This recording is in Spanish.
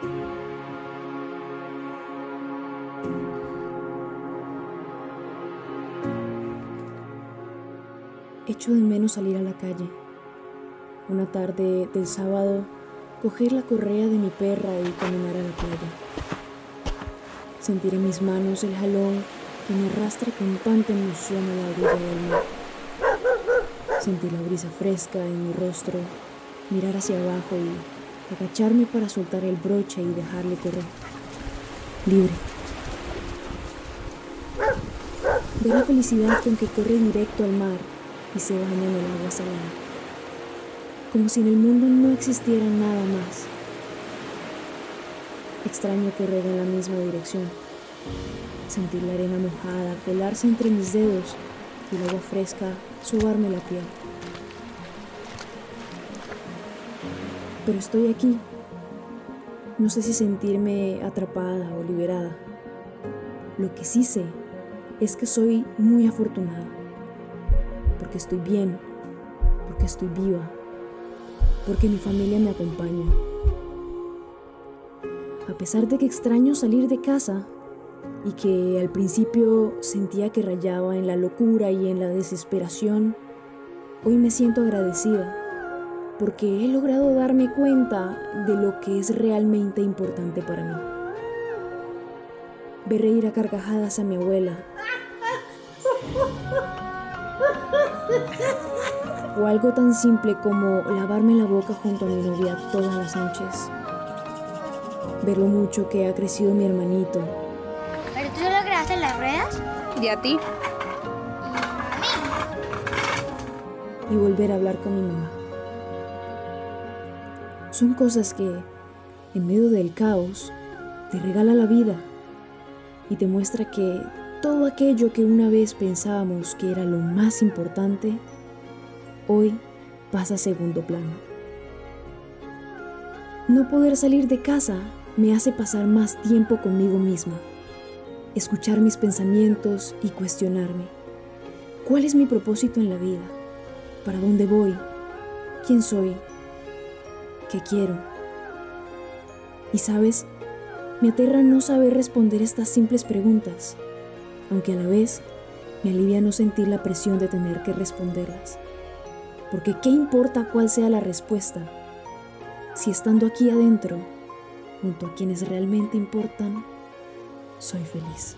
Echo de menos salir a la calle. Una tarde del sábado, coger la correa de mi perra y caminar a la playa. Sentir en mis manos el jalón que me arrastra con tanta emoción a la orilla del mar. Sentir la brisa fresca en mi rostro, mirar hacia abajo y agacharme para soltar el broche y dejarle correr. Libre. Ver la felicidad con que corre directo al mar y se baña en el agua salada, como si en el mundo no existiera nada más. Extraño correr en la misma dirección, sentir la arena mojada colarse entre mis dedos y el agua fresca sobarme la piel. Pero estoy aquí. No sé si sentirme atrapada o liberada. Lo que sí sé es que soy muy afortunada porque estoy bien, porque estoy viva, porque mi familia me acompaña. A pesar de que extraño salir de casa y que al principio sentía que rayaba en la locura y en la desesperación, hoy me siento agradecida porque he logrado darme cuenta de lo que es realmente importante para mí. Ver reír a carcajadas a mi abuela o algo tan simple como lavarme la boca junto a mi novia todas las noches. Ver lo mucho que ha crecido mi hermanito. ¿Pero tú lo creaste en las ruedas? ¿Y a ti? Y volver a hablar con mi mamá. Son cosas que, en medio del caos, te regala la vida y te muestra que todo aquello que una vez pensábamos que era lo más importante, hoy pasa a segundo plano. No poder salir de casa me hace pasar más tiempo conmigo misma, escuchar mis pensamientos y cuestionarme. ¿Cuál es mi propósito en la vida? ¿Para dónde voy? ¿Quién soy? ¿Qué quiero? Y sabes, me aterra no saber responder estas simples preguntas aunque a la vez me alivia no sentir la presión de tener que responderlas. Porque ¿qué importa cuál sea la respuesta si estando aquí adentro, junto a quienes realmente importan, soy feliz?